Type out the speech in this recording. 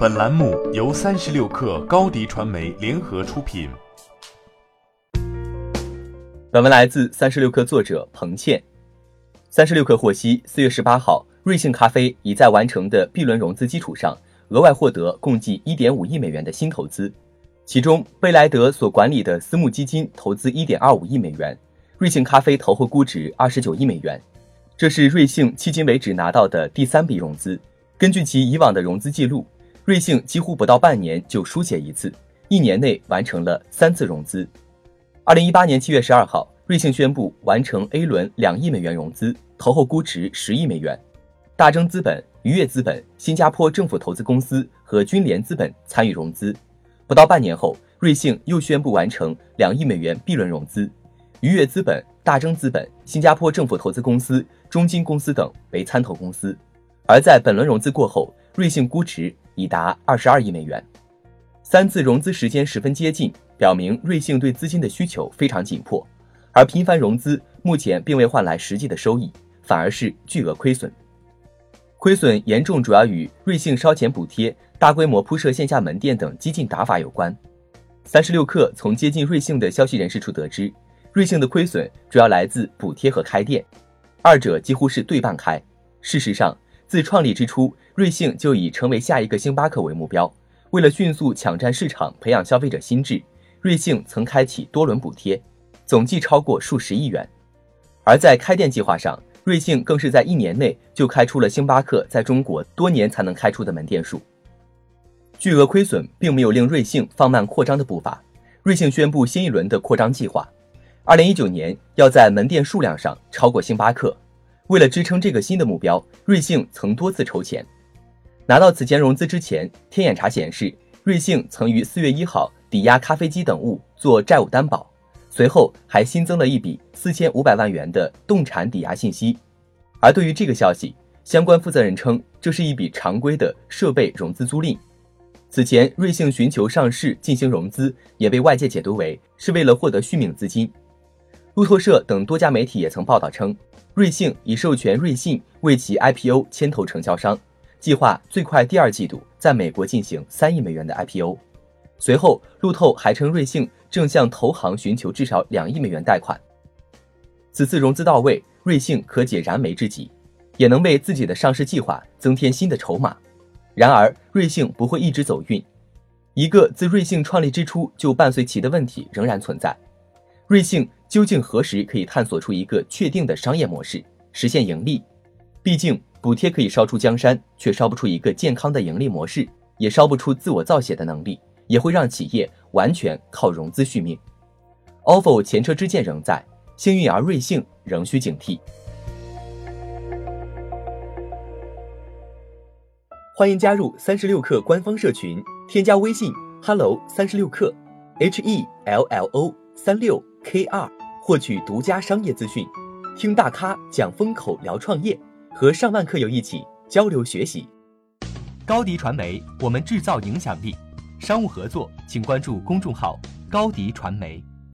本栏目由三十六氪高低传媒联合出品。本文来自三十六氪作者彭倩。三十六氪获悉，四月十八号，瑞幸咖啡已在完成的 B 轮融资基础上，额外获得共计一点五亿美元的新投资，其中贝莱德所管理的私募基金投资一点二五亿美元，瑞幸咖啡投后估值二十九亿美元。这是瑞幸迄今为止拿到的第三笔融资。根据其以往的融资记录，瑞幸几乎不到半年就书写一次，一年内完成了三次融资。二零一八年七月十二号，瑞幸宣布完成 A 轮两亿美元融资，投后估值十亿美元。大钲资本、愉悦资本、新加坡政府投资公司和君联资本参与融资。不到半年后，瑞幸又宣布完成两亿美元 B 轮融资，愉悦资本。大钲资本、新加坡政府投资公司、中金公司等为参投公司，而在本轮融资过后，瑞幸估值已达二十二亿美元。三次融资时间十分接近，表明瑞幸对资金的需求非常紧迫，而频繁融资目前并未换来实际的收益，反而是巨额亏损。亏损严重主要与瑞幸烧钱补贴、大规模铺设线下门店等激进打法有关。三十六氪从接近瑞幸的消息人士处得知。瑞幸的亏损主要来自补贴和开店，二者几乎是对半开。事实上，自创立之初，瑞幸就以成为下一个星巴克为目标。为了迅速抢占市场、培养消费者心智，瑞幸曾开启多轮补贴，总计超过数十亿元。而在开店计划上，瑞幸更是在一年内就开出了星巴克在中国多年才能开出的门店数。巨额亏损并没有令瑞幸放慢扩张的步伐，瑞幸宣布新一轮的扩张计划。二零一九年要在门店数量上超过星巴克。为了支撑这个新的目标，瑞幸曾多次筹钱。拿到此前融资之前，天眼查显示，瑞幸曾于四月一号抵押咖啡机等物做债务担保，随后还新增了一笔四千五百万元的动产抵押信息。而对于这个消息，相关负责人称，这是一笔常规的设备融资租赁。此前，瑞幸寻求上市进行融资，也被外界解读为是为了获得续命资金。路透社等多家媒体也曾报道称，瑞幸已授权瑞信为其 IPO 牵头承销商，计划最快第二季度在美国进行三亿美元的 IPO。随后，路透还称瑞幸正向投行寻求至少两亿美元贷款。此次融资到位，瑞幸可解燃眉之急，也能为自己的上市计划增添新的筹码。然而，瑞幸不会一直走运，一个自瑞幸创立之初就伴随其的问题仍然存在。瑞幸。究竟何时可以探索出一个确定的商业模式，实现盈利？毕竟补贴可以烧出江山，却烧不出一个健康的盈利模式，也烧不出自我造血的能力，也会让企业完全靠融资续命。ofo 前车之鉴仍在，幸运儿瑞幸仍需警惕。欢迎加入三十六氪官方社群，添加微信 hello 三十六氪，h e l l o 三六 k 二。获取独家商业资讯，听大咖讲风口，聊创业，和上万客友一起交流学习。高迪传媒，我们制造影响力。商务合作，请关注公众号高迪传媒。